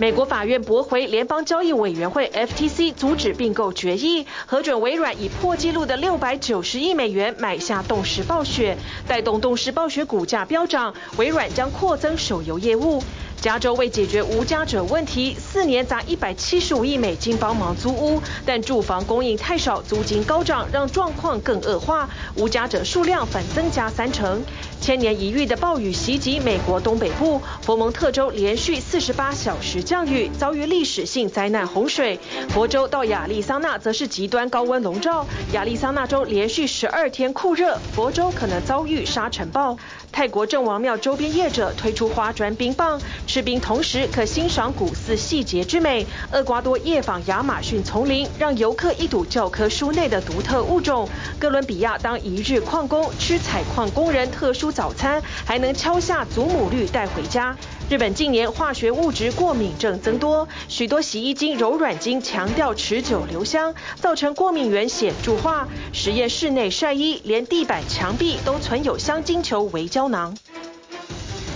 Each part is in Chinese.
美国法院驳回联邦交易委员会 FTC 阻止并购决议，核准微软以破纪录的六百九十亿美元买下动视暴雪，带动动视暴雪股价飙涨。微软将扩增手游业务。加州为解决无家者问题，四年砸一百七十五亿美金帮忙租屋，但住房供应太少，租金高涨，让状况更恶化。无家者数量反增加三成。千年一遇的暴雨袭击美国东北部，佛蒙特州连续四十八小时降雨，遭遇历史性灾难洪水。佛州到亚利桑那则是极端高温笼罩，亚利桑那州连续十二天酷热，佛州可能遭遇沙尘暴。泰国郑王庙周边业者推出花砖冰棒，吃冰同时可欣赏古寺细节之美。厄瓜多夜访亚马逊丛林，让游客一睹教科书内的独特物种。哥伦比亚当一日矿工，吃采矿工人特殊早餐，还能敲下祖母绿带回家。日本近年化学物质过敏症增多，许多洗衣精、柔软精强调持久留香，造成过敏源显著化。实验室内晒衣，连地板、墙壁都存有香精球为胶囊。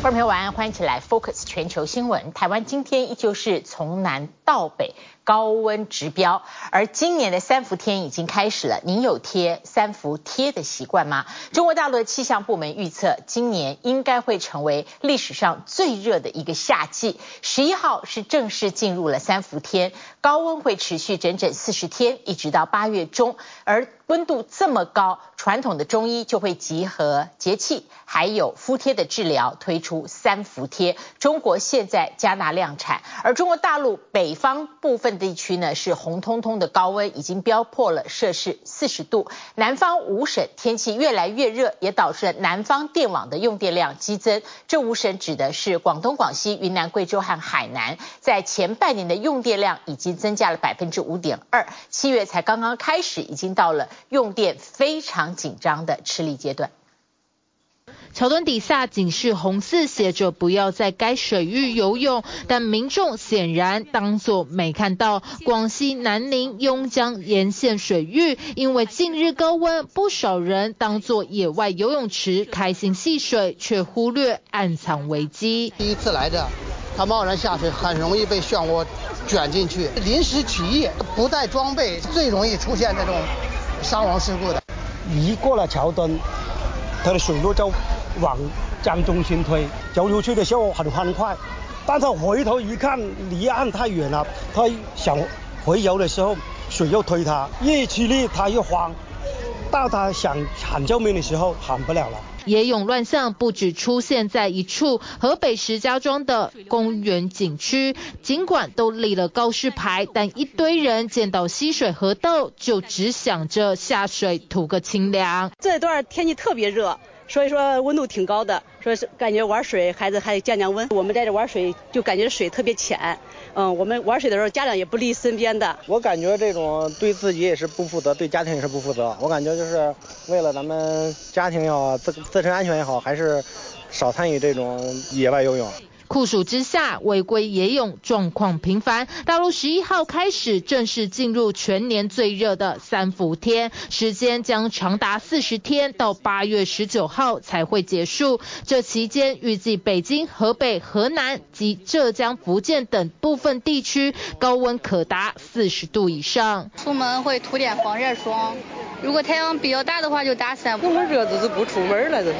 观众朋友晚安，欢迎起来 Focus 全球新闻。台湾今天依旧是从南到北。高温直飙，而今年的三伏天已经开始了。您有贴三伏贴的习惯吗？中国大陆的气象部门预测，今年应该会成为历史上最热的一个夏季。十一号是正式进入了三伏天，高温会持续整整四十天，一直到八月中。而温度这么高，传统的中医就会集合节气，还有敷贴的治疗，推出三伏贴。中国现在加大量产，而中国大陆北方部分地区呢是红彤彤的高温，已经飙破了摄氏四十度。南方五省天气越来越热，也导致了南方电网的用电量激增。这五省指的是广东、广西、云南、贵州和海南，在前半年的用电量已经增加了百分之五点二，七月才刚刚开始，已经到了。用电非常紧张的吃力阶段。桥墩底下警示红字写着“不要在该水域游泳”，但民众显然当作没看到。广西南宁邕江沿线水域，因为近日高温，不少人当作野外游泳池开心戏水，却忽略暗藏危机。第一次来的，他贸然下水，很容易被漩涡卷进去。临时起意，不带装备，最容易出现这种。伤亡事故的，一过了桥墩，它的水路就往江中心推，游出去的时候很欢快，但他回头一看，离岸太远了，他想回游的时候，水又推他，越吃力他越慌，到他想喊救命的时候喊不了了。野泳乱象不止出现在一处河北石家庄的公园景区，尽管都立了告示牌，但一堆人见到溪水河道就只想着下水图个清凉。这段天气特别热，所以说温度挺高的，所以是感觉玩水孩子还得降降温。我们在这玩水就感觉水特别浅。嗯，我们玩水的时候，家长也不离身边的。我感觉这种对自己也是不负责，对家庭也是不负责。我感觉就是为了咱们家庭也好，自自身安全也好，还是少参与这种野外游泳。酷暑之下，违规野泳状况频繁。大陆十一号开始正式进入全年最热的三伏天，时间将长达四十天，到八月十九号才会结束。这期间，预计北京、河北、河南及浙江、福建等部分地区高温可达四十度以上。出门会涂点防晒霜，如果太阳比较大的话，就打伞。这么热，就是不出门了，这是。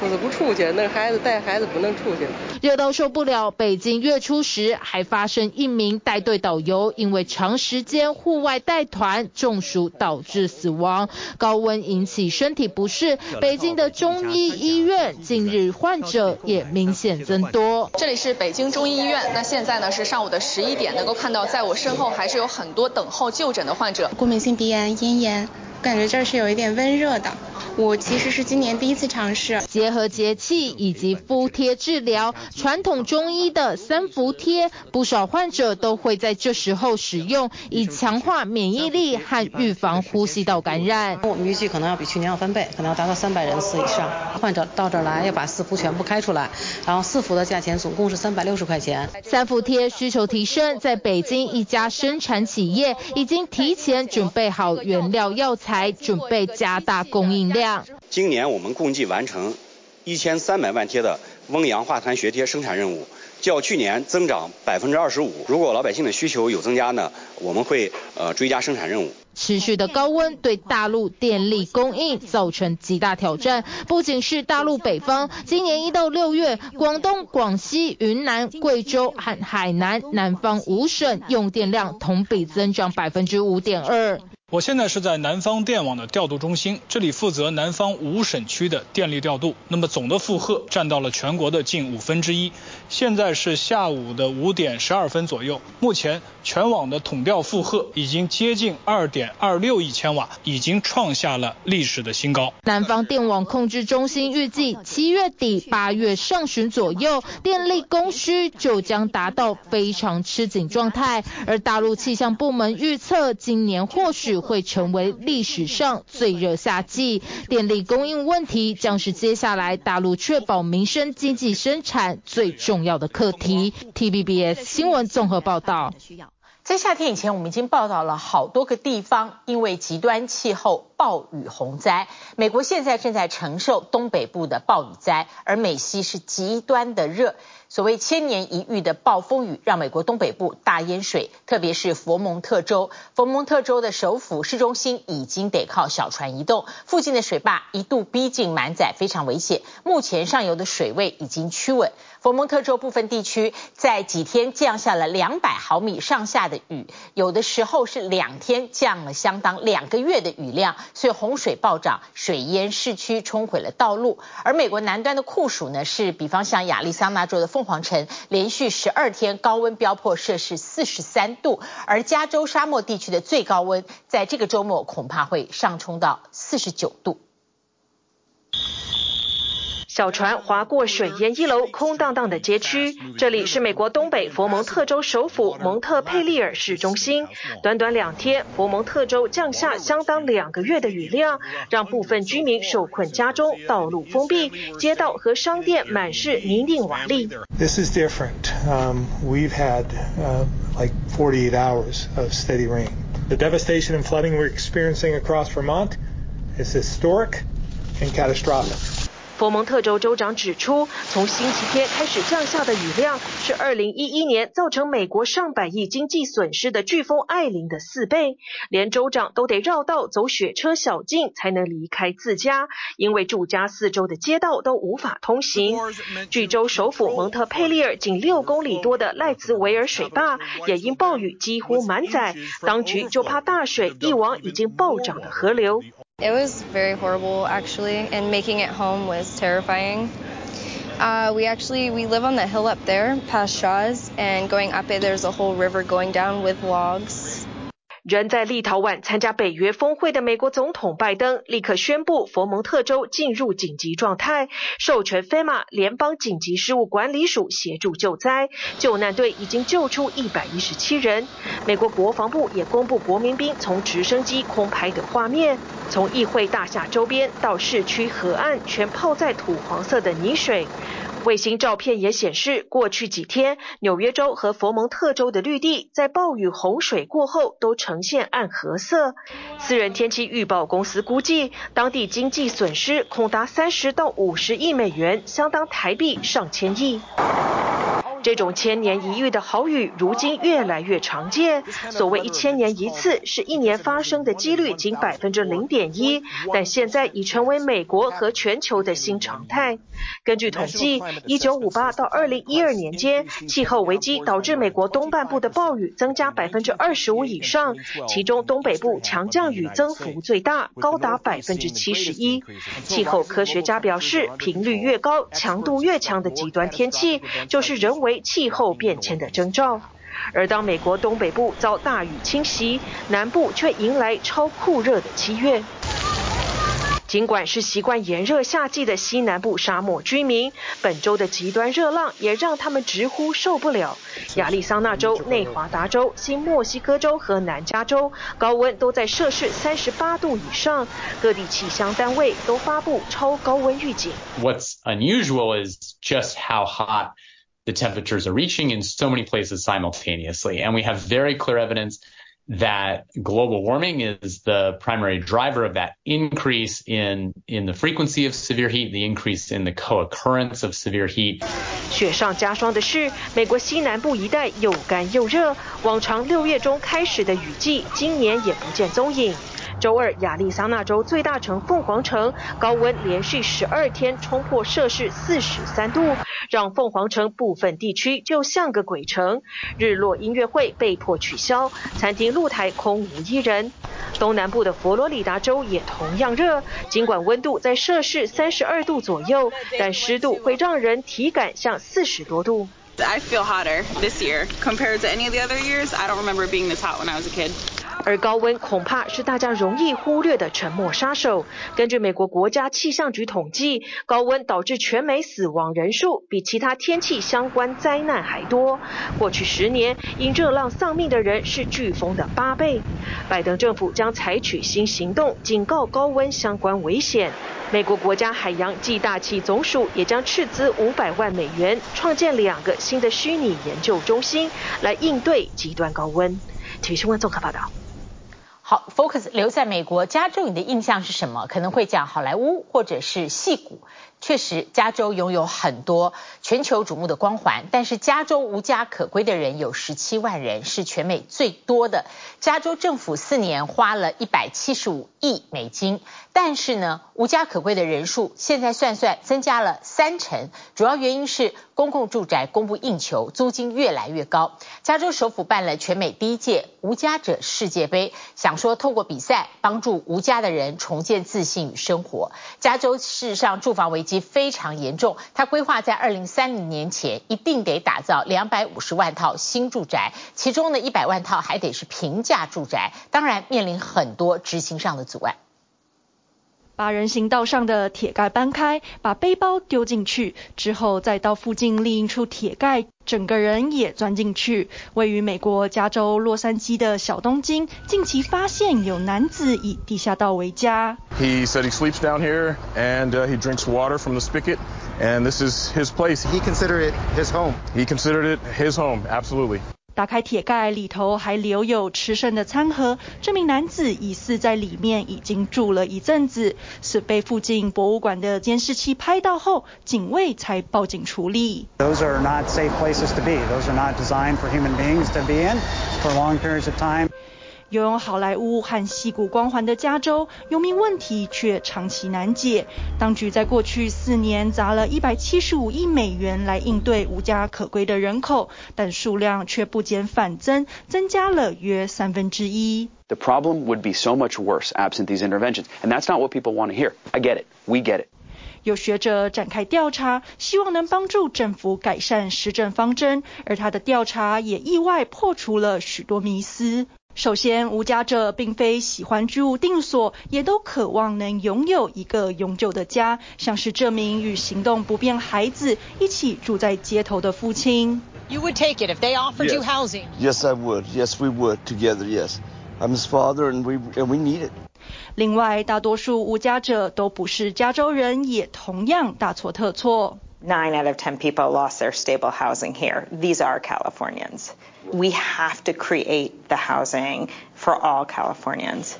就是不出去，那孩子带孩子不能出去。热到受不了，北京月初时还发生一名带队导游因为长时间户外带团中暑导致死亡。高温引起身体不适，北京的中医医院近日患者也明显增多。这里是北京中医医院，那现在呢是上午的十一点，能够看到在我身后还是有很多等候就诊的患者。过敏性鼻炎、咽炎，感觉这儿是有一点温热的。我其实是今年第一次尝试结合节气以及敷贴治疗，传统中医的三伏贴，不少患者都会在这时候使用，以强化免疫力和预防呼吸道感染。我们预计可能要比去年要翻倍，可能要达到三百人次以上。患者到这儿来要把四伏全部开出来，然后四伏的价钱总共是三百六十块钱。三伏贴需求提升，在北京一家生产企业已经提前准备好原料药材，准备加大供应量。今年我们共计完成一千三百万贴的温阳化痰学贴生产任务。较去年增长百分之二十五。如果老百姓的需求有增加呢，我们会呃追加生产任务。持续的高温对大陆电力供应造成极大挑战，不仅是大陆北方，今年一到六月，广东、广西、云南、贵州和海南南方五省用电量同比增长百分之五点二。我现在是在南方电网的调度中心，这里负责南方五省区的电力调度，那么总的负荷占到了全国的近五分之一。现在是下午的五点十二分左右，目前全网的统调负荷已经接近二点二六亿千瓦，已经创下了历史的新高。南方电网控制中心预计，七月底八月上旬左右，电力供需就将达到非常吃紧状态，而大陆气象部门预测，今年或许。会成为历史上最热夏季，电力供应问题将是接下来大陆确保民生经济生产最重要的课题。T B B S 新闻综合报道。在夏天以前，我们已经报道了好多个地方因为极端气候暴雨洪灾。美国现在正在承受东北部的暴雨灾，而美西是极端的热。所谓千年一遇的暴风雨，让美国东北部大淹水，特别是佛蒙特州。佛蒙特州的首府市中心已经得靠小船移动，附近的水坝一度逼近满载，非常危险。目前上游的水位已经趋稳。佛蒙特州部分地区在几天降下了两百毫米上下的雨，有的时候是两天降了相当两个月的雨量，所以洪水暴涨，水淹市区，冲毁了道路。而美国南端的酷暑呢，是比方像亚利桑那州的凤黄城，连续十二天高温飙破摄氏四十三度，而加州沙漠地区的最高温在这个周末恐怕会上冲到四十九度。小船划过水淹一楼空荡荡的街区，这里是美国东北佛蒙特州首府蒙特佩利尔市中心。短短两天，佛蒙特州降下相当两个月的雨量，让部分居民受困家中，道路封闭，街道和商店满是泥泞瓦礫。This is different. Um, we've had uh, like 48 hours of steady rain. The devastation and flooding we're experiencing across Vermont is historic and catastrophic. 佛蒙特州州长指出，从星期天开始降下的雨量是2011年造成美国上百亿经济损失的飓风艾琳的四倍，连州长都得绕道走雪车小径才能离开自家，因为住家四周的街道都无法通行。距州首府蒙特佩利尔仅六公里多的赖茨维尔水坝也因暴雨几乎满载，当局就怕大水一往已经暴涨的河流。It was very horrible, actually, and making it home was terrifying. Uh, we actually we live on the hill up there, past Shaw's, and going up it, there's a whole river going down with logs. 人在立陶宛参加北约峰会的美国总统拜登立刻宣布佛蒙特州进入紧急状态，授权 FEMA 联邦紧急事务管理署协助救灾，救难队已经救出一百一十七人。美国国防部也公布国民兵从直升机空拍的画面，从议会大厦周边到市区河岸，全泡在土黄色的泥水。卫星照片也显示，过去几天，纽约州和佛蒙特州的绿地在暴雨洪水过后都呈现暗褐色。私人天气预报公司估计，当地经济损失恐达三十到五十亿美元，相当台币上千亿。这种千年一遇的好雨，如今越来越常见。所谓一千年一次，是一年发生的几率仅百分之零点一，但现在已成为美国和全球的新常态。根据统计，一九五八到二零一二年间，气候危机导致美国东半部的暴雨增加百分之二十五以上，其中东北部强降雨增幅最大，高达百分之七十一。气候科学家表示，频率越高、强度越强的极端天气，就是人为气候变迁的征兆，而当美国东北部遭大雨侵袭，南部却迎来超酷热的七月。尽管是习惯炎热夏季的西南部沙漠居民，本周的极端热浪也让他们直呼受不了。亚利桑那州、内华达州、新墨西哥州和南加州高温都在摄氏三十八度以上，各地气象单位都发布超高温预警。What's unusual is just how hot the temperatures are reaching in so many places simultaneously, and we have very clear evidence that global warming is the primary driver of that increase in in the frequency of severe heat, the increase in the co-occurrence of severe heat. 雪上加霜的是，美国西南部一带又干又热，往常六月中开始的雨季，今年也不见踪影。 周二，亚利桑那州最大城凤凰城高温连续十二天冲破摄氏四十三度，让凤凰城部分地区就像个鬼城。日落音乐会被迫取消，餐厅露台空无一人。东南部的佛罗里达州也同样热，尽管温度在摄氏三十二度左右，但湿度会让人体感像四十多度。I feel hotter this year compared to any of the other years. I don't remember being this hot when I was a kid. 而高温恐怕是大家容易忽略的沉默杀手。根据美国国家气象局统计，高温导致全美死亡人数比其他天气相关灾难还多。过去十年，因热浪丧命的人是飓风的八倍。拜登政府将采取新行动，警告高温相关危险。美国国家海洋暨大气总署也将斥资五百万美元，创建两个新的虚拟研究中心，来应对极端高温。体育新闻综合报道。好，Focus 留在美国加州，你的印象是什么？可能会讲好莱坞或者是戏骨。确实，加州拥有很多全球瞩目的光环，但是加州无家可归的人有十七万人，是全美最多的。加州政府四年花了一百七十五亿美金，但是呢，无家可归的人数现在算算增加了三成，主要原因是公共住宅供不应求，租金越来越高。加州首府办了全美第一届无家者世界杯，想说透过比赛帮助无家的人重建自信与生活。加州事实上住房危机非常严重，他规划在二零三零年前一定得打造两百五十万套新住宅，其中的一百万套还得是平价住宅，当然面临很多执行上的阻碍。把人行道上的铁盖搬开，把背包丢进去之后，再到附近另一处铁盖，整个人也钻进去。位于美国加州洛杉矶的小东京，近期发现有男子以地下道为家。He said he sleeps down here and he drinks water from the spigot, and this is his place. He considered it his home. He considered it his home, absolutely. 打开铁盖，里头还留有吃剩的餐盒。这名男子疑似在里面已经住了一阵子，是被附近博物馆的监视器拍到后，警卫才报警处理。Those are not safe places to be. Those are not designed for human beings to be in for long periods of time. 拥有好莱坞和戏骨光环的加州，游民问题却长期难解。当局在过去四年砸了一百七十五亿美元来应对无家可归的人口，但数量却不减反增，增加了约三分之一。The problem would be so much worse absent these interventions, and that's not what people want to hear. I get it, we get it. 有学者展开调查，希望能帮助政府改善施政方针，而他的调查也意外破除了许多迷思。首先，无家者并非喜欢居无定所，也都渴望能拥有一个永久的家，像是这名与行动不便孩子一起住在街头的父亲。You would take it if they offered you housing. Yes, I would. Yes, we would together. Yes, I'm his father, and we and we need it. 另外，大多数无家者都不是加州人，也同样大错特错。Nine out of ten people lost their stable housing here. These are Californians. We have to create the housing for all Californians.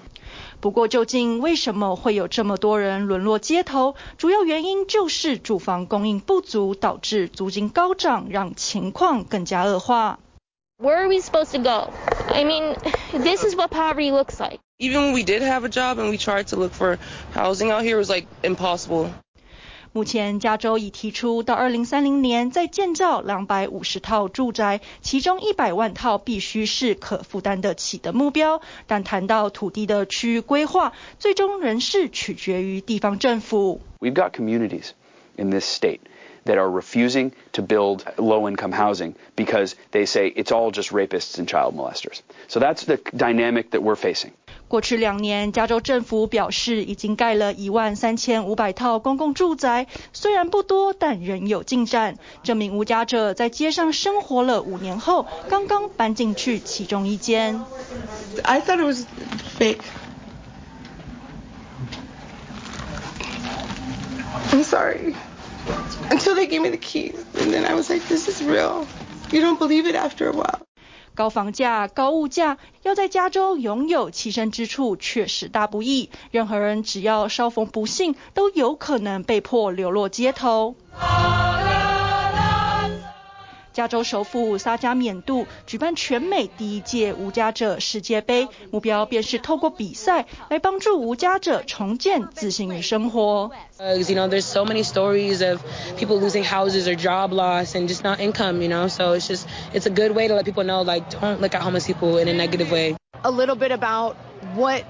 不过，究竟为什么会有这么多人沦落街头？主要原因就是住房供应不足，导致租金高涨，让情况更加恶化。Where are we supposed to go? I mean, this is what poverty looks like. Even when we did have a job and we tried to look for housing out here, it was like impossible. 目前，加州已提出到二零三零年再建造两百五十套住宅，其中一百万套必须是可负担得起的目标。但谈到土地的区域规划，最终仍是取决于地方政府。We've got communities in this state that are refusing to build low-income housing because they say it's all just rapists and child molesters. So that's the dynamic that we're facing. 过去两年，加州政府表示已经盖了一万三千五百套公共住宅，虽然不多，但仍有进展。这名无家者在街上生活了五年后，刚刚搬进去其中一间。I thought it was fake. I'm sorry. Until they gave me the keys, and then I was like, this is real. You don't believe it after a while. 高房价、高物价，要在加州拥有栖身之处确实大不易。任何人只要稍逢不幸，都有可能被迫流落街头。加州首府萨加缅度举办全美第一届无家者世界杯，目标便是透过比赛来帮助无家者重建自信与生活。Uh, you know, there's so many stories of people losing houses or job loss and just not income, you know, so it's just, it's a good way to let people know, like, don't look at homeless people in a negative way. A little bit about what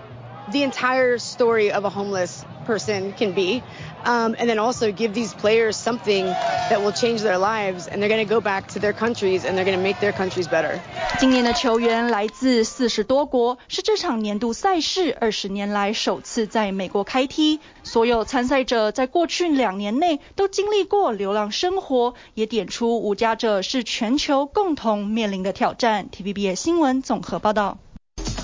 the entire story of a homeless person can be. Um, and then also give these players something that will change their lives, and they're going to go back to their countries, and they're going to make their countries better. 今年的球员来自四十多国，是这场年度赛事二十年来首次在美国开踢。所有参赛者在过去两年内都经历过流浪生活，也点出无家者是全球共同面临的挑战。TVB 新闻综合报道。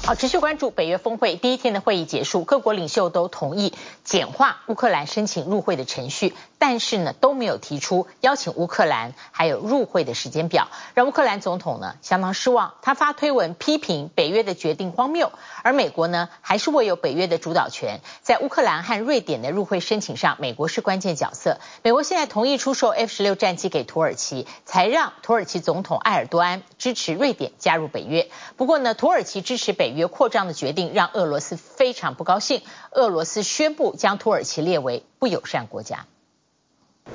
好，持续关注北约峰会第一天的会议结束，各国领袖都同意简化乌克兰申请入会的程序，但是呢都没有提出邀请乌克兰还有入会的时间表，让乌克兰总统呢相当失望。他发推文批评北约的决定荒谬，而美国呢还是握有北约的主导权，在乌克兰和瑞典的入会申请上，美国是关键角色。美国现在同意出售 F 十六战机给土耳其，才让土耳其总统埃尔多安支持瑞典加入北约。不过呢，土耳其支持北约。北约扩张的决定让俄罗斯非常不高兴，俄罗斯宣布将土耳其列为不友善国家。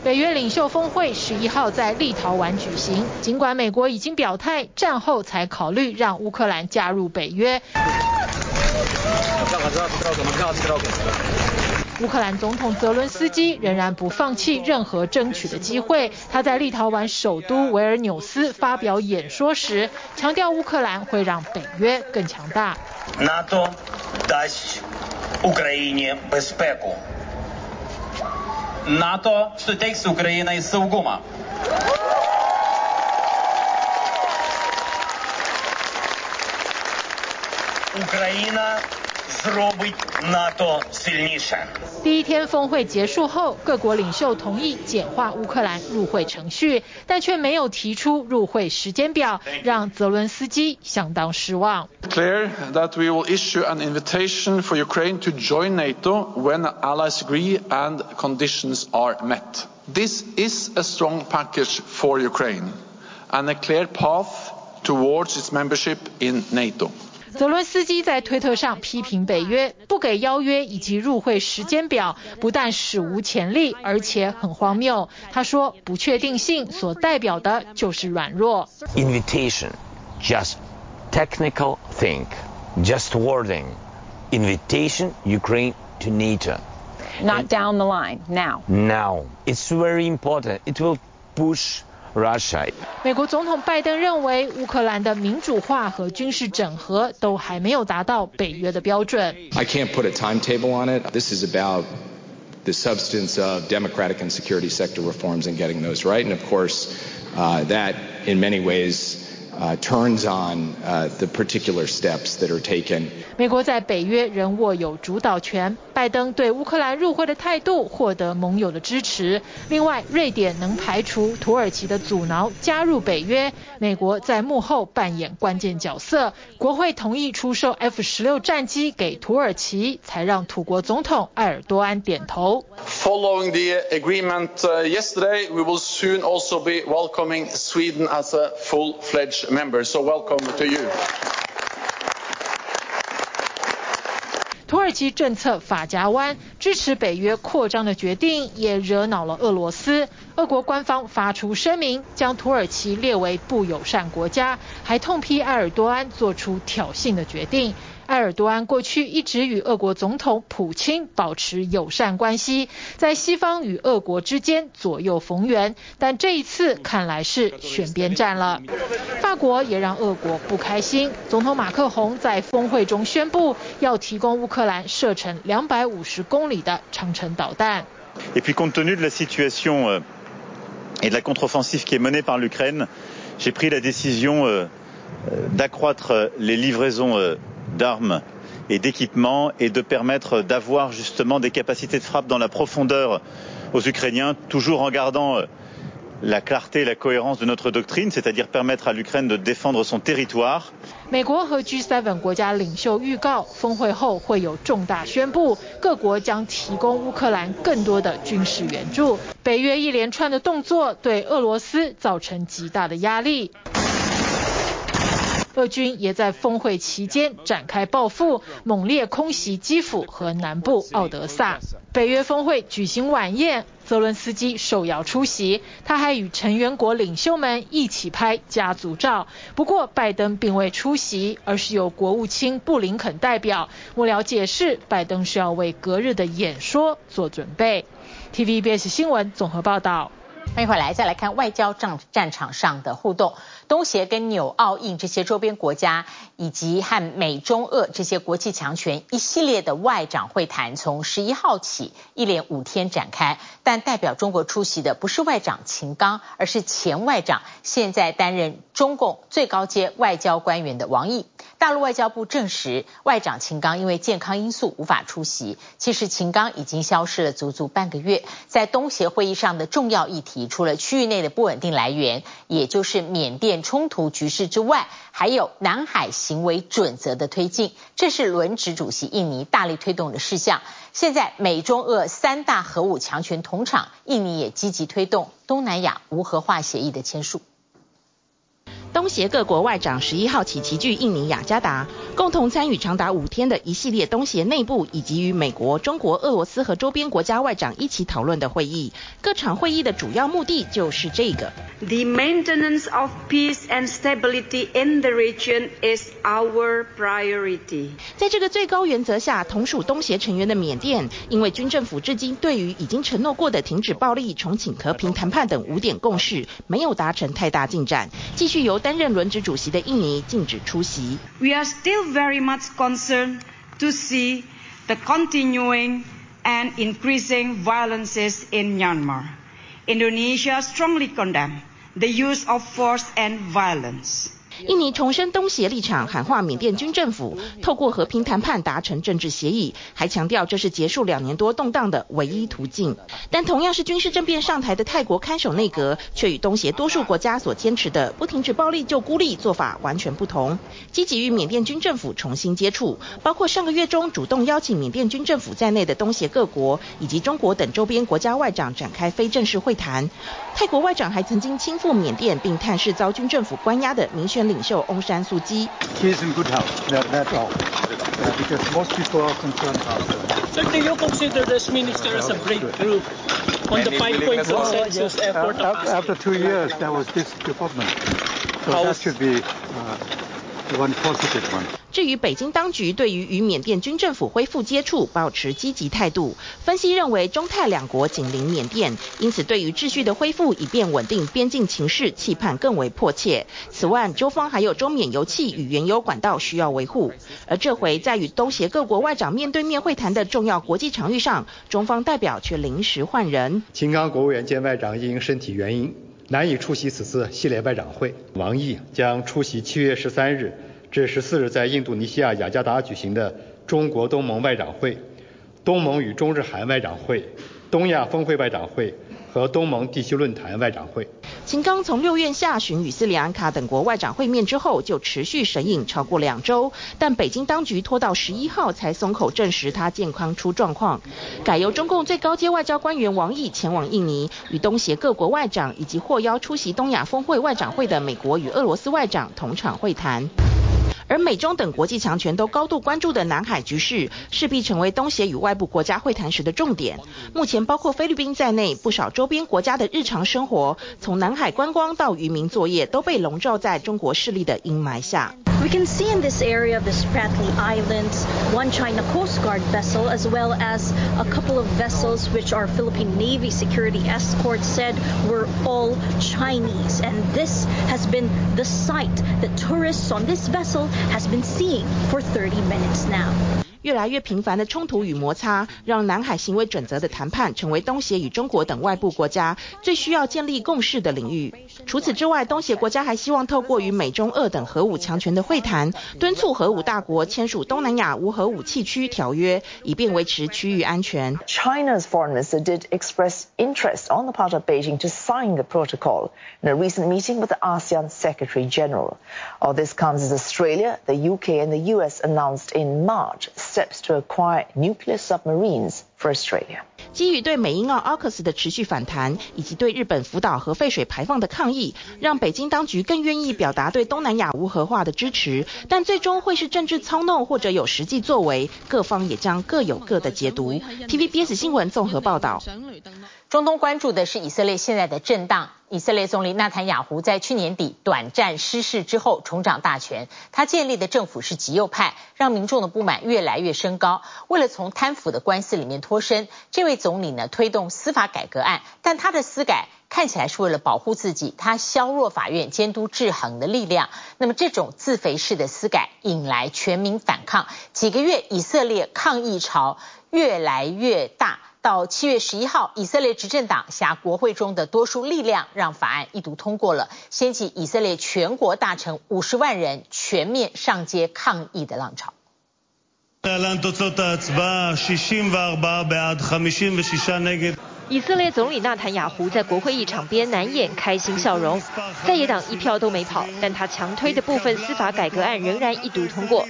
北约领袖峰会十一号在立陶宛举行，尽管美国已经表态战后才考虑让乌克兰加入北约。乌克兰总统泽伦斯基仍然不放弃任何争取的机会。他在立陶宛首都维尔纽斯发表演说时，强调乌克兰会让北约更强大。НАТО даст Україні безпеку. НАТО створить Україну сильною. Україна 第一天峰会结束后，各国领袖同意简化乌克兰入会程序，但却没有提出入会时间表，让泽伦斯基相当失望。Clear that we will issue an invitation for Ukraine to join NATO when allies agree and conditions are met. This is a strong package for Ukraine and a clear path towards its membership in NATO. 泽伦斯基在推特上批评北约不给邀约以及入会时间表，不但史无前例，而且很荒谬。他说，不确定性所代表的就是软弱。Invitation, just technical thing, just wording. Invitation Ukraine to NATO. Not down the line, now. Now. It's very important. It will push Russia. 美国总统拜登认为，乌克兰的民主化和军事整合都还没有达到北约的标准。I can't put a timetable on it. This is about the substance of democratic and security sector reforms and getting those right. And of course, uh, that in many ways uh, turns on the particular steps that are taken. 美国在北约仍握有主导权，拜登对乌克兰入会的态度获得盟友的支持。另外，瑞典能排除土耳其的阻挠加入北约，美国在幕后扮演关键角色。国会同意出售 F 十六战机给土耳其，才让土国总统埃尔多安点头。Following the agreement yesterday, we will soon also be welcoming Sweden as a full-fledged member. So welcome to you. 土耳其政策发夹弯，支持北约扩张的决定也惹恼了俄罗斯。俄国官方发出声明，将土耳其列为不友善国家，还痛批埃尔多安做出挑衅的决定。埃尔多安过去一直与俄国总统普京保持友善关系，在西方与俄国之间左右逢源，但这一次看来是选边站了。法国也让俄国不开心，总统马克宏在峰会中宣布要提供乌克兰射程两百五十公里的长程导弹。Et puis compte tenu de la situation et de la contre-offensive qui est menée par l'Ukraine, j'ai pris la décision d'accroître les livraisons d'armes et d'équipements et de permettre d'avoir justement des capacités de frappe dans la profondeur aux Ukrainiens, toujours en gardant la clarté et la cohérence de notre doctrine, c'est-à-dire permettre à l'Ukraine de défendre son territoire. 俄。军也在峰会期间展开报复，猛烈空袭基辅和南部奥德萨。北约峰会举行晚宴，泽伦斯基受邀出席，他还与成员国领袖们一起拍家族照。不过，拜登并未出席，而是由国务卿布林肯代表。幕僚解释，拜登是要为隔日的演说做准备。TVBS 新闻综合报道。欢迎回来，再来看外交战战场上的互动。东协跟纽澳印这些周边国家，以及和美中俄这些国际强权一系列的外长会谈，从十一号起一连五天展开。但代表中国出席的不是外长秦刚，而是前外长，现在担任中共最高阶外交官员的王毅。大陆外交部证实，外长秦刚因为健康因素无法出席。其实秦刚已经消失了足足半个月，在东协会议上的重要议题，除了区域内的不稳定来源，也就是缅甸冲突局势之外，还有南海行为准则的推进，这是轮值主席印尼大力推动的事项。现在美中俄三大核武强权同场，印尼也积极推动东南亚无核化协议的签署。东协各国外长十一号起齐聚印尼雅加达，共同参与长达五天的一系列东协内部以及与美国、中国、俄罗斯和周边国家外长一起讨论的会议。各场会议的主要目的就是这个：The maintenance of peace and stability in the region is our priority。在这个最高原则下，同属东协成员的缅甸，因为军政府至今对于已经承诺过的停止暴力、重启和平谈判等五点共识没有达成太大进展，继续由。担任轮值主席的印尼禁止出席。We are still very much concerned to see the continuing and increasing violences in Myanmar. Indonesia strongly condemn the use of force and violence. 印尼重申东协立场，喊话缅甸军政府透过和平谈判达成政治协议，还强调这是结束两年多动荡的唯一途径。但同样是军事政变上台的泰国看守内阁，却与东协多数国家所坚持的不停止暴力就孤立做法完全不同，积极与缅甸军政府重新接触，包括上个月中主动邀请缅甸军政府在内的东协各国以及中国等周边国家外长展开非正式会谈。泰国外长还曾经亲赴缅甸，并探视遭军政府关押的民选领袖翁山素姬。至于北京当局对于与缅甸军政府恢复接触保持积极态度，分析认为中泰两国紧邻缅甸，因此对于秩序的恢复以便稳定边境情势期盼更为迫切。此外，中方还有中缅油气与原油管道需要维护，而这回在与东协各国外长面对面会谈的重要国际场域上，中方代表却临时换人。秦刚国务委员兼外长因身体原因难以出席此次系列外长会，王毅将出席七月十三日。至十四日在印度尼西亚雅加达举行的中国东盟外长会、东盟与中日韩外长会、东亚峰会外长会和东盟地区论坛外长会。秦刚从六月下旬与斯里兰卡等国外长会面之后，就持续神隐超过两周，但北京当局拖到十一号才松口证实他健康出状况，改由中共最高阶外交官员王毅前往印尼，与东协各国外长以及获邀出席东亚峰会外长会的美国与俄罗斯外长同场会谈。而美中等国际强权都高度关注的南海局势，势必成为东协与外部国家会谈时的重点。目前，包括菲律宾在内，不少周边国家的日常生活，从南海观光到渔民作业，都被笼罩在中国势力的阴霾下。We can see in this area of the Spratly Islands, one China Coast Guard vessel, as well as a couple of vessels which our Philippine Navy security escorts said were all Chinese. And this has been the sight that tourists on this vessel has been seeing for 30 minutes now. 越来越频繁的冲突与摩擦，让南海行为准则的谈判成为东协与中国等外部国家最需要建立共识的领域。除此之外，东协国家还希望透过与美中俄等核武强权的会谈，敦促核武大国签署东南亚无核武器区条约，以便维持区域安全。China's foreign minister did express interest on the part of Beijing to sign the protocol in a recent meeting with the ASEAN Secretary General. All this comes as Australia, the UK, and the US announced in March steps to acquire nuclear submarines for Australia. 基于对美英澳 AUKUS 的持续反弹，以及对日本福岛核废水排放的抗议，让北京当局更愿意表达对东南亚无核化的支持。但最终会是政治操弄，或者有实际作为，各方也将各有各的解读。TVBS 新闻综合报道。中东关注的是以色列现在的震荡。以色列总理纳坦雅胡在去年底短暂失势之后重掌大权，他建立的政府是极右派，让民众的不满越来越升高。为了从贪腐的官司里面脱身，这位总理呢推动司法改革案，但他的司改看起来是为了保护自己，他削弱法院监督制衡的力量。那么这种自肥式的司改引来全民反抗，几个月以色列抗议潮越来越大。到七月十一号，以色列执政党辖国会中的多数力量让法案一读通过了，掀起以色列全国大城五十万人全面上街抗议的浪潮。以色列总理纳坦雅胡在国会议场边难掩开心笑容，在野党一票都没跑，但他强推的部分司法改革案仍然一读通过。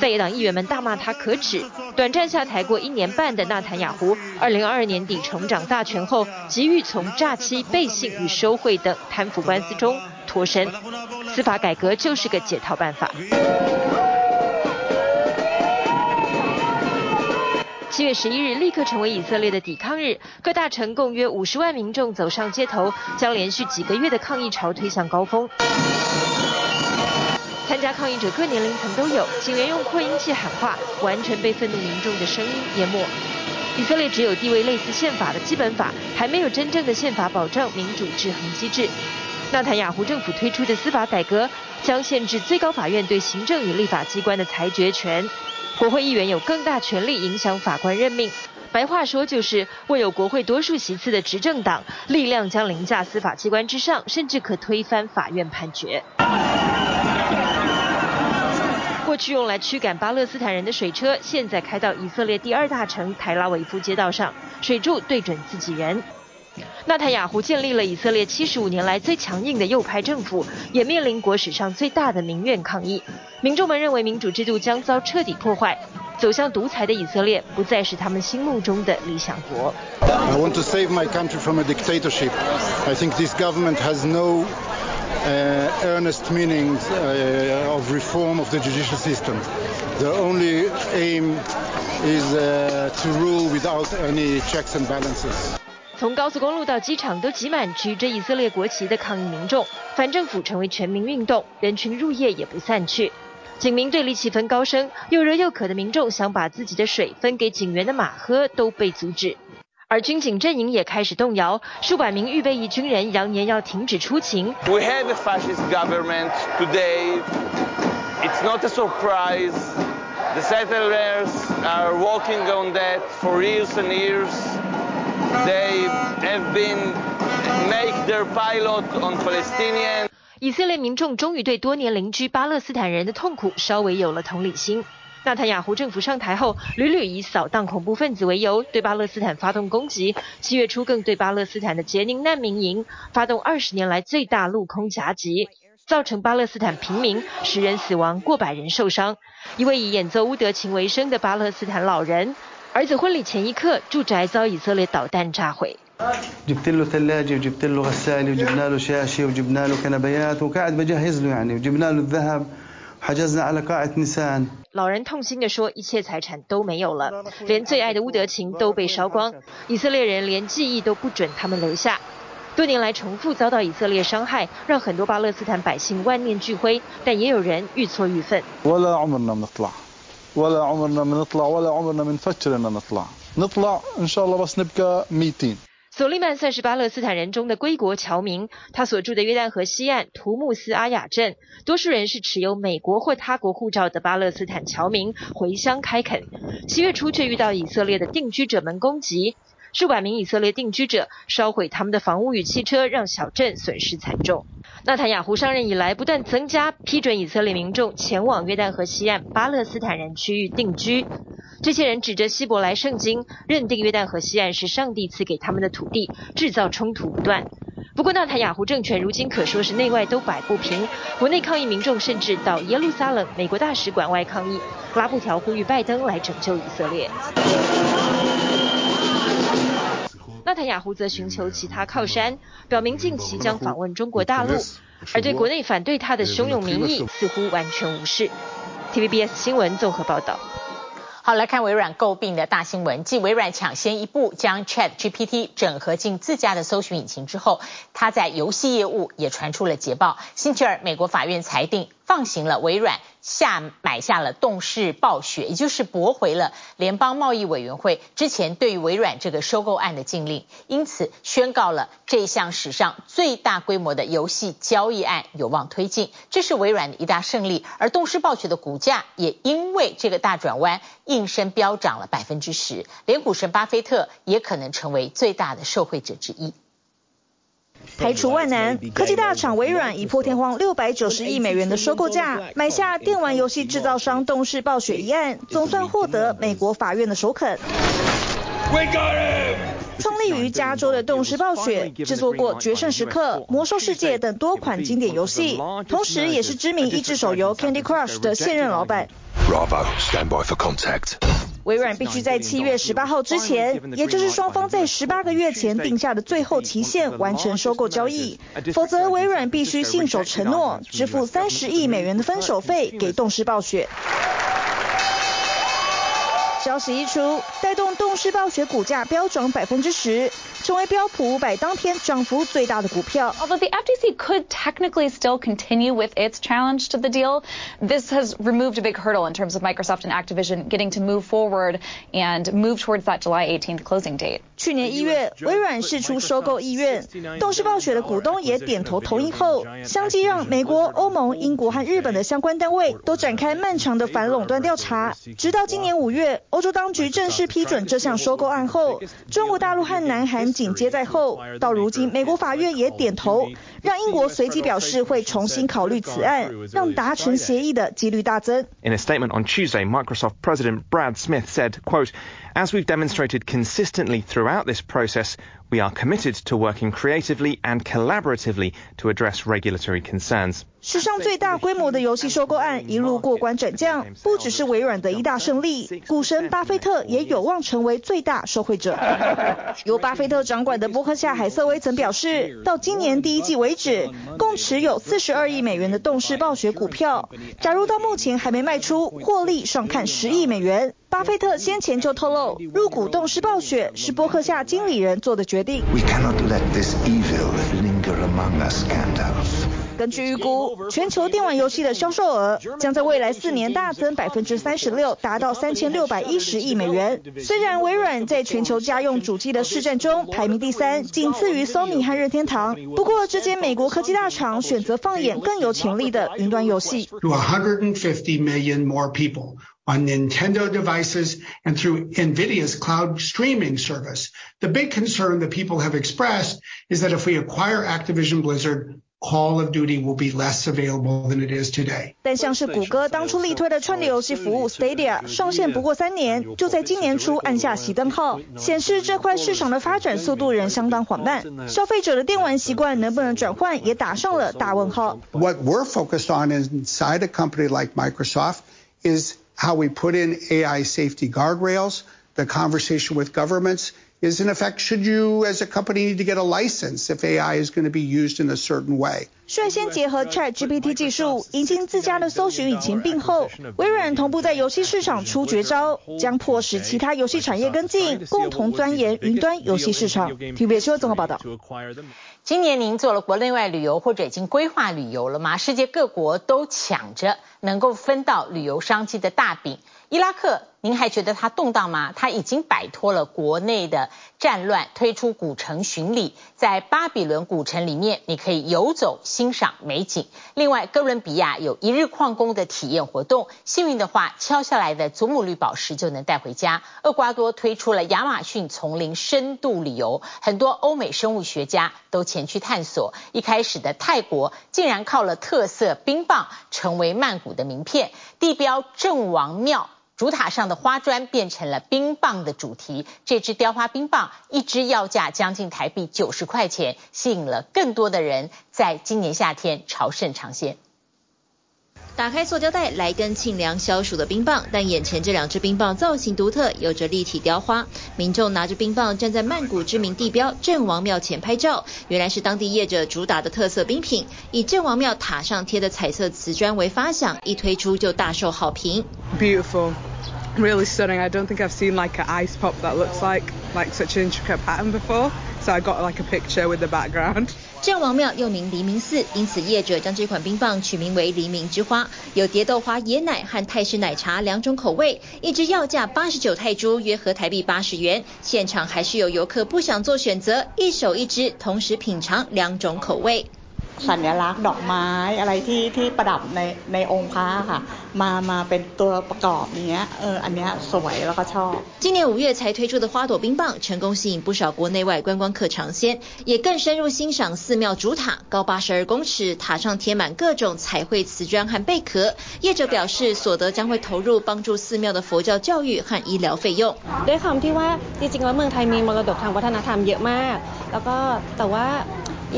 在野党议员们大骂他可耻，短暂下台过一年半的纳坦雅胡，二零二二年底重掌大权后，急于从诈欺、背信与收贿等贪腐官司中脱身，司法改革就是个解套办法。七月十一日立刻成为以色列的抵抗日，各大城共约五十万民众走上街头，将连续几个月的抗议潮推向高峰。参加抗议者各年龄层都有，警员用扩音器喊话，完全被愤怒民众的声音淹没。以色列只有地位类似宪法的基本法，还没有真正的宪法保障民主制衡机制。纳坦雅胡政府推出的司法改革，将限制最高法院对行政与立法机关的裁决权，国会议员有更大权力影响法官任命。白话说就是，握有国会多数席次的执政党力量将凌驾司法机关之上，甚至可推翻法院判决。过去用来驱赶巴勒斯坦人的水车，现在开到以色列第二大城台拉维夫街道上，水柱对准自己人。纳坦雅胡建立了以色列七十五年来最强硬的右派政府，也面临国史上最大的民怨抗议。民众们认为民主制度将遭彻底破坏，走向独裁的以色列不再是他们心目中的理想国。I want to save my country from a dictatorship. I think this government has no Uh, earnest meanings uh, of reform of the judicial system. The only aim is uh, to rule without any checks and balances. 从高速公路到机场都挤满举着以色列国旗的抗议民众，反政府成为全民运动，人群入夜也不散去。警民对立气氛高升，又热又渴的民众想把自己的水分给警员的马喝，都被阻止。而军警阵营也开始动摇，数百名预备役军人扬言要停止出勤。We have a fascist government today. It's not a surprise. The settlers are working on that for years and years. They have been make their pilot on palestine 以色列民众终于对多年邻居巴勒斯坦人的痛苦稍微有了同理心。纳坦雅胡政府上台后，屡屡以扫荡恐怖分子为由，对巴勒斯坦发动攻击。七月初，更对巴勒斯坦的杰宁难民营发动二十年来最大陆空夹击，造成巴勒斯坦平民十人死亡，过百人受伤。一位以演奏乌德琴为生的巴勒斯坦老人，儿子婚礼前一刻，住宅遭以色列导弹炸毁。老人痛心地说：“一切财产都没有了，连最爱的乌德琴都被烧光。以色列人连记忆都不准他们留下。多年来重复遭到以色列伤害，让很多巴勒斯坦百姓万念俱灰，但也有人愈挫愈愤。”索利曼算是巴勒斯坦人中的归国侨民，他所住的约旦河西岸图木斯阿雅镇，多数人是持有美国或他国护照的巴勒斯坦侨民，回乡开垦。七月初却遇到以色列的定居者们攻击，数百名以色列定居者烧毁他们的房屋与汽车，让小镇损失惨重。纳坦雅胡上任以来，不断增加批准以色列民众前往约旦河西岸巴勒斯坦人区域定居。这些人指着希伯来圣经，认定约旦河西岸是上帝赐给他们的土地，制造冲突不断。不过，纳坦雅胡政权如今可说是内外都摆不平，国内抗议民众甚至到耶路撒冷美国大使馆外抗议，拉布条呼吁拜登来拯救以色列。纳坦雅胡则寻求其他靠山，表明近期将访问中国大陆，而对国内反对他的汹涌民意似乎完全无视。TVBS 新闻综合报道。好，来看微软诟病的大新闻。继微软抢先一步将 ChatGPT 整合进自家的搜寻引擎之后，它在游戏业务也传出了捷报。星期二，美国法院裁定放行了微软。下买下了动视暴雪，也就是驳回了联邦贸易委员会之前对于微软这个收购案的禁令，因此宣告了这项史上最大规模的游戏交易案有望推进，这是微软的一大胜利。而动视暴雪的股价也因为这个大转弯应声飙涨了百分之十，连股神巴菲特也可能成为最大的受惠者之一。排除万难，科技大厂微软以破天荒六百九十亿美元的收购价买下电玩游戏制造商动视暴雪一案，总算获得美国法院的首肯。创立于加州的动视暴雪制作过《决胜时刻》《魔兽世界》等多款经典游戏，同时也是知名益智手游 Candy Crush 的现任老板。微软必须在七月十八号之前，也就是双方在十八个月前定下的最后期限，完成收购交易，否则微软必须信守承诺，支付三十亿美元的分手费给动视暴雪。消息一出，带动动视暴雪股价飙涨百分之十，成为标普五百当天涨幅最大的股票。Although the FTC could technically still continue with its challenge to the deal, this has removed a big hurdle in terms of Microsoft and Activision getting to move forward and move towards that July 18th closing date. 去年一月，微软释出收购意愿，动视暴雪的股东也点头同意后，相继让美国、欧盟、英国和日本的相关单位都展开漫长的反垄断调查，直到今年五月，欧洲当局正式批准这项收购案后，中国大陆和南韩紧接在后。到如今，美国法院也点头，让英国随即表示会重新考虑此案，让达成协议的几率大增。In a statement on Tuesday, Microsoft President Brad Smith said, quote, As we've demonstrated consistently throughout this process, we are committed to working creatively and collaboratively to address regulatory concerns. 史上最大规模的游戏收购案一路过关斩将，不只是微软的一大胜利，股神巴菲特也有望成为最大受惠者。由巴菲特掌管的波克夏海瑟威曾表示，到今年第一季为 止，共持有四十二亿美元的动视暴雪股票。假如到目前还没卖出，获利上看十亿美元。巴菲特先前就透露，入股动视暴雪是伯克夏经理人做的决定。根据预估，全球电玩游戏的销售额将在未来四年大增百分之三十六，达到三千六百一十亿美元。虽然微软在全球家用主机的市占中排名第三，仅次于 Sony 和任天堂。不过，这间美国科技大厂选择放眼更有潜力的云端游戏。On Nintendo devices and through NVIDIA's cloud streaming service. The big concern that people have expressed is that if we acquire Activision Blizzard, Call of Duty will be less available than it is today. 但像是谷歌当初力推的串流游戏服务 Stadia 上线不过三年，就在今年初按下熄灯号，显示这块市场的发展速度仍相当缓慢。消费者的电玩习惯能不能转换，也打上了大问号。What we're focused on inside a company like Microsoft is how we put in AI safety guardrails, the conversation with governments Is in effect, should you as a company need to get a license if AI is going to be used in a certain way? 率先结合 ChatGPT 技术，引进自家的搜寻引擎并后，微软同步在游戏市场出绝招，将迫使其他游戏产业跟进，共同钻研云端游戏市场。TVBS 综合报道。今年您做了国内外旅游或者已经规划旅游了吗？世界各国都抢着能够分到旅游商机的大饼。伊拉克您还觉得它动荡吗？它已经摆脱了国内的战乱，推出古城巡礼，在巴比伦古城里面，你可以游走欣赏美景。另外，哥伦比亚有一日矿工的体验活动，幸运的话，敲下来的祖母绿宝石就能带回家。厄瓜多推出了亚马逊丛林深度旅游，很多欧美生物学家都前去探索。一开始的泰国竟然靠了特色冰棒，成为曼谷的名片。地标郑王庙。主塔上的花砖变成了冰棒的主题，这只雕花冰棒一支要价将近台币九十块钱，吸引了更多的人在今年夏天朝圣尝鲜。打开塑胶袋来根沁凉消暑的冰棒，但眼前这两支冰棒造型独特，有着立体雕花。民众拿着冰棒站在曼谷知名地标郑王庙前拍照，原来是当地业者主打的特色冰品，以郑王庙塔上贴的彩色瓷砖为发想，一推出就大受好评。Beautiful. Really stunning. I don't think I've seen like an ice pop that looks like like such an intricate pattern before. So I got like a picture with the background. 郑王庙又名黎明寺，因此业者将这款冰棒取名为黎明之花，有蝶豆花椰奶和泰式奶茶两种口味，一支要价八十九泰铢，约合台币八十元。现场还是有游客不想做选择，一手一支，同时品尝两种口味。สัญลักษณ์ดอกไม้อะไรที่ที่ประดับในในองค์พระค่ะมามาเป็นตัวประกอบเนี้ยเอออันเนี้ยสวยแล้วก็ชอบ今年五月才推出的花朵冰棒成功吸引不少国内外观光客尝鲜也更深入欣赏寺庙主塔高八十二公尺塔上贴满各种彩绘瓷砖和贝壳业者表示所得将会投入帮助寺庙的佛教教育和医疗费用ด้วยความที่ว่าจริงๆแล้วเมืองไทยมีมรดกทางวัฒนธรรมเยอะมากแล้วก็แต่ว่า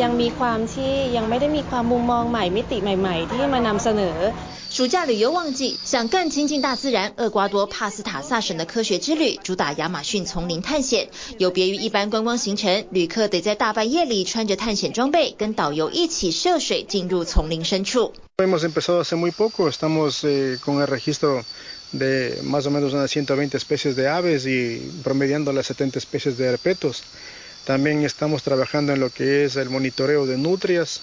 ยังมีความที่ยังไม่ได้มีความมุมมองใหม่มิติใหม่ๆที่มานำเสนอ暑假旅游旺季，想更亲近大自然，厄瓜多帕斯塔萨省的科学之旅主打亚马逊丛林探险，有别于一般观光行程，旅客得在大半夜里穿着探险装备，跟导游一起涉水进入丛林深处。Hemos empezado hace muy poco, estamos con el registro de más o menos unas 120 especies de aves y promediando las 70 especies de herpetos. También estamos trabajando en lo que es el monitoreo de nutrias.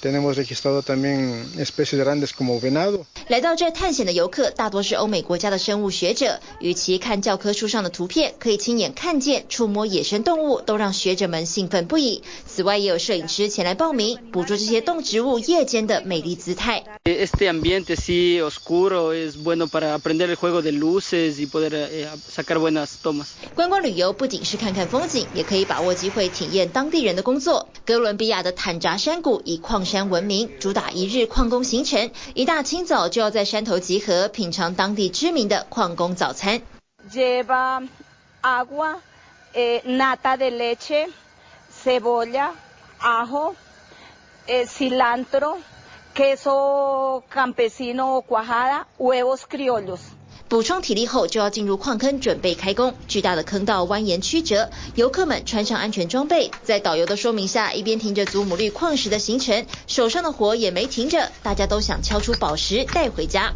Tenemos registrado también especies grandes como venado。来到这探险的游客大多是欧美国家的生物学者，与其看教科书上的图片，可以亲眼看见、触摸野生动物，都让学者们兴奋不已。此外，也有摄影师前来报名，捕捉这些动植物夜间的美丽姿态。Este ambiente sí oscuro es bueno para aprender el juego de luces y poder sacar buenas tomas。观光旅游不仅是看看风景，也可以把握机会体验当地人的工作。哥伦比亚的坦扎山谷以矿山闻名，主打一日矿工行程，一大清早就要在山头集合，品尝当地知名的矿工早餐。补充体力后，就要进入矿坑准备开工。巨大的坑道蜿蜒曲折，游客们穿上安全装备，在导游的说明下，一边听着祖母绿矿石的行程，手上的活也没停着，大家都想敲出宝石带回家。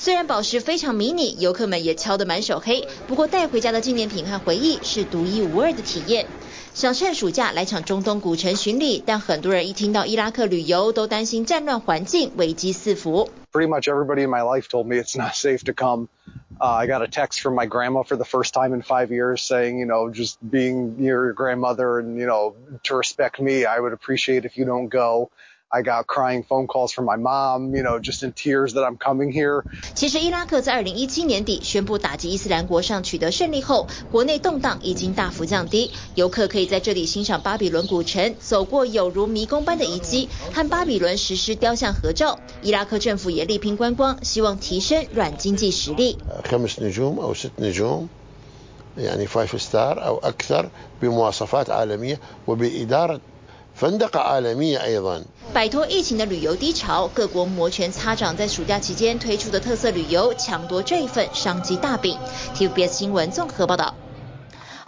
虽然宝石非常迷你，游客们也敲得满手黑，不过带回家的纪念品和回忆是独一无二的体验。想趁暑假来场中东古城巡礼，但很多人一听到伊拉克旅游，都担心战乱环境，危机四伏。Pretty much everybody in my life told me it's not safe to come. I got a text from my grandma for the first time in five years saying, you know, just being near your grandmother and, you know, to respect me, I would appreciate if you don't go. I got crying phone calls from my mom, you know, just in tears that I'm coming here. 其实伊拉克在二零一七年底宣布打击伊斯兰国上取得胜利后，国内动荡已经大幅降低，游客可以在这里欣赏巴比伦古城，走过有如迷宫般的遗迹，和巴比伦石狮雕像合照。伊拉克政府也力拼观光，希望提升软经济实力。خمس نجوم أو ست نجوم يعني five star أو أكثر بمواصفات عالمية وبإدارة 摆脱疫情的旅游低潮，各国摩拳擦掌，在暑假期间推出的特色旅游抢夺这一份商机大饼。TVBS 新闻综合报道。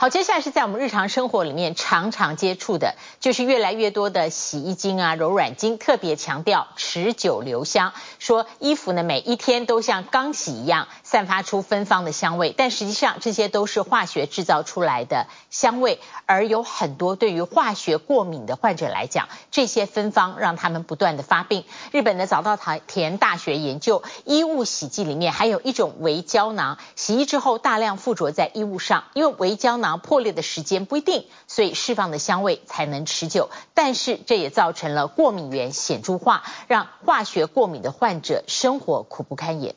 好，接下来是在我们日常生活里面常常接触的，就是越来越多的洗衣精啊、柔软精，特别强调持久留香，说衣服呢每一天都像刚洗一样，散发出芬芳的香味。但实际上这些都是化学制造出来的香味，而有很多对于化学过敏的患者来讲，这些芬芳让他们不断的发病。日本的早稻田大学研究，衣物洗剂里面含有一种微胶囊，洗衣之后大量附着在衣物上，因为微胶囊。破裂的时间不一定，所以释放的香味才能持久。但是这也造成了过敏源显著化，让化学过敏的患者生活苦不堪言。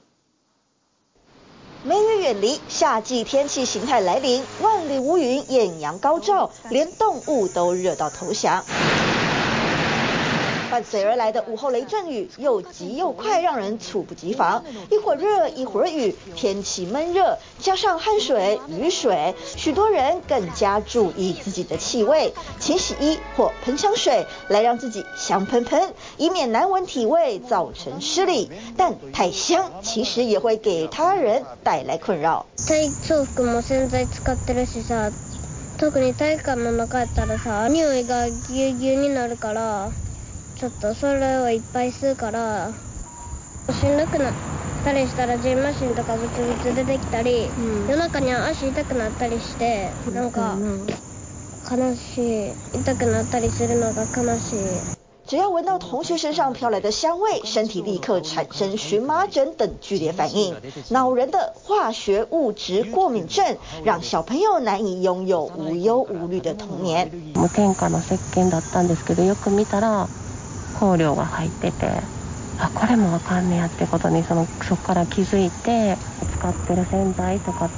梅雨远离，夏季天气形态来临，万里无云，艳阳高照，连动物都热到投降。伴随而来的午后雷阵雨，又急又快，让人猝不及防。一会儿热，一会儿雨，天气闷热，加上汗水、雨水，许多人更加注意自己的气味，勤洗衣或喷香水来让自己香喷喷，以免难闻体味造成失礼。但太香其实也会给他人带来困扰。体操服も洗剤使ってるしさ、特に体育馆の中やったらさ、匂いがぎゅうぎゅうになるから。 ちょっとそれをいっぱい吸うからしんどくなったりしたらじんましんとかブツブツ出てきたり、うん、夜中には足痛くなったりしてなんか悲しい痛くなったりするのが悲しい。只要闻到同学身上飘来的香味，身体立刻产生荨麻疹等剧烈反应。恼人的化学物质过敏症，让小朋友难以拥有无忧无虑的童年。 香料が入ってて、あ、これもあかんねやってことにそのそこから気づいて、使ってる洗剤とかっ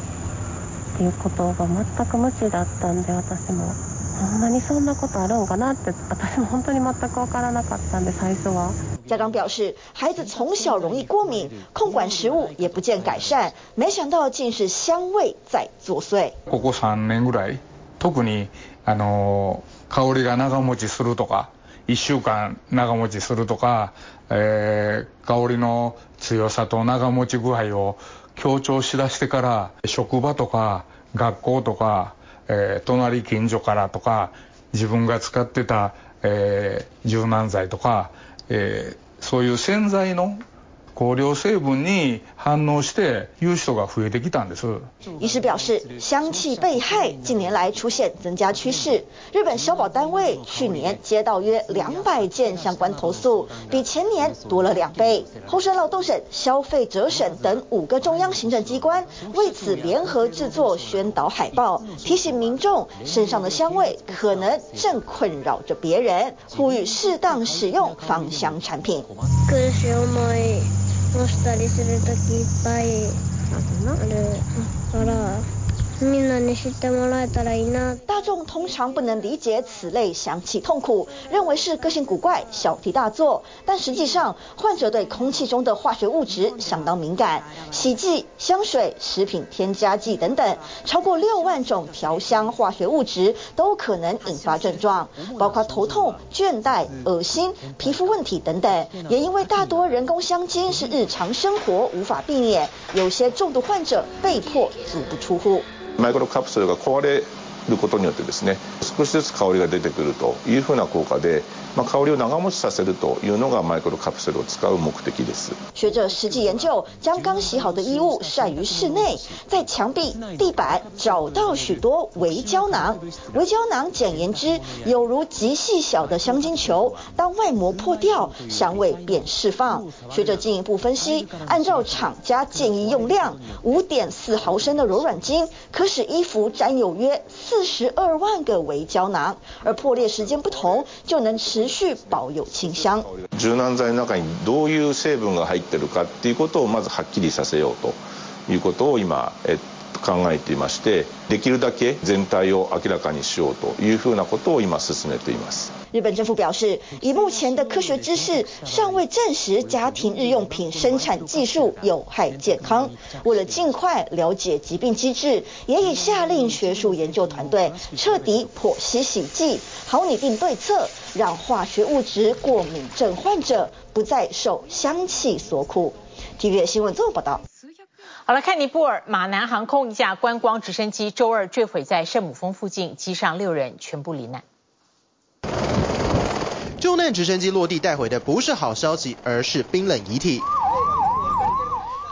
ていうことが全く无知だったんで、私も。ほんまにそんなことあるんかなって私も本当に全く分からなかったんで最初は。家长表示，孩子从小容易过敏，控管食物也不见改善，没想到竟是香味在作祟。ここ3年ぐらい、特にあの香りが长持ちするとか。1週間長持ちするとか、えー、香りの強さと長持ち具合を強調しだしてから職場とか学校とか、えー、隣近所からとか自分が使ってた、えー、柔軟剤とか、えー、そういう洗剤の香料成分に反応して言う人が増えてきたんです。医师表示，香气被害近年来出现增加趋势。日本消保单位去年接到约两百件相关投诉，比前年多了两倍。厚生劳动省、消费者省等五个中央行政机关为此联合制作宣导海报，提醒民众身上的香味可能正困扰着别人，呼吁适当使用芳香产品。 干したりする時いっぱいあるから。大众通常不能理解此类香气痛苦，认为是个性古怪、小题大做。但实际上，患者对空气中的化学物质相当敏感，洗剂、香水、食品添加剂等等，超过六万种调香化学物质都可能引发症状，包括头痛、倦怠、恶心、皮肤问题等等。也因为大多人工香精是日常生活无法避免，有些重度患者被迫足不出户。マイクロカプセルが壊れることによってですね、少しずつ香りが出てくるというふうな効果で、まあ、香りを长持ちさせるというのがマイクロカプセルを使う目的です。学者实际研究，将刚洗好的衣物晒于室内，在墙壁、地板找到许多微胶囊。微胶囊简言之，有如极细小的香精球，当外膜破掉，香味便释放。学者进一步分析，按照厂家建议用量，五点四毫升的柔软精可使衣服沾有约四十二万个微胶囊，而破裂时间不同，就能持。 持续保有清香。柔软剤の中にどういう成分が入ってるかっていうことをまずはっきりさせようということを今え 考えていまして、できるだけ全体を明らかにしようというふうなことを今进めています。日本政府表示，以目前的科学知识，尚未证实家庭日用品生产技术有害健康。为了尽快了解疾病机制，也已下令学术研究团队彻底剖析洗剂，好拟定对策，让化学物质过敏症患者不再受香气所苦。TVB 新闻综合报道。 好了，看尼泊尔马南航空一架观光直升机周二坠毁在圣母峰附近，机上六人全部罹难。救难直升机落地带回的不是好消息，而是冰冷遗体。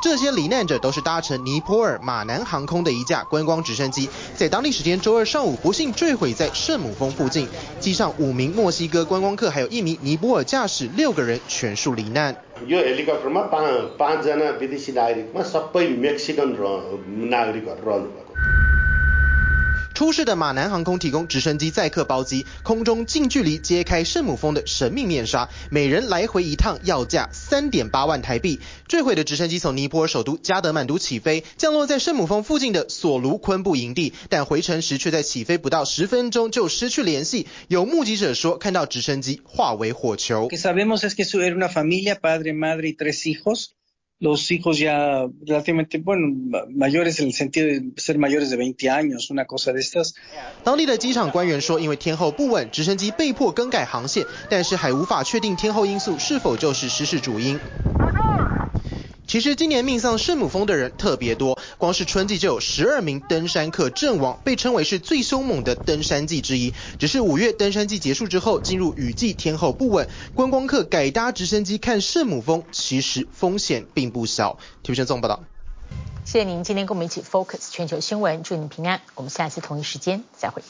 这些罹难者都是搭乘尼泊尔马南航空的一架观光直升机，在当地时间周二上午不幸坠毁在圣母峰附近，机上五名墨西哥观光客，还有一名尼泊尔驾驶，六个人全数罹难。यो हेलिकप्टरमा पा पाँचजना विदेशी नागरिकमा सबै मेक्सिकन र नागरिकहरू रहनुभएको 出事的马南航空提供直升机载客包机，空中近距离揭开圣母峰的神秘面纱，每人来回一趟要价三点八万台币。坠毁的直升机从尼泊尔首都加德满都起飞，降落在圣母峰附近的索卢昆布营地，但回程时却在起飞不到十分钟就失去联系。有目击者说，看到直升机化为火球。当地的机场官员说，因为天候不稳，直升机被迫更改航线，但是还无法确定天候因素是否就是失事主因。其实今年命丧圣母峰的人特别多，光是春季就有十二名登山客阵亡，被称为是最凶猛的登山季之一。只是五月登山季结束之后，进入雨季，天候不稳，观光客改搭直升机看圣母峰，其实风险并不小。TVBS 新闻报道。谢谢您今天跟我们一起 Focus 全球新闻，祝您平安。我们下次同一时间再会。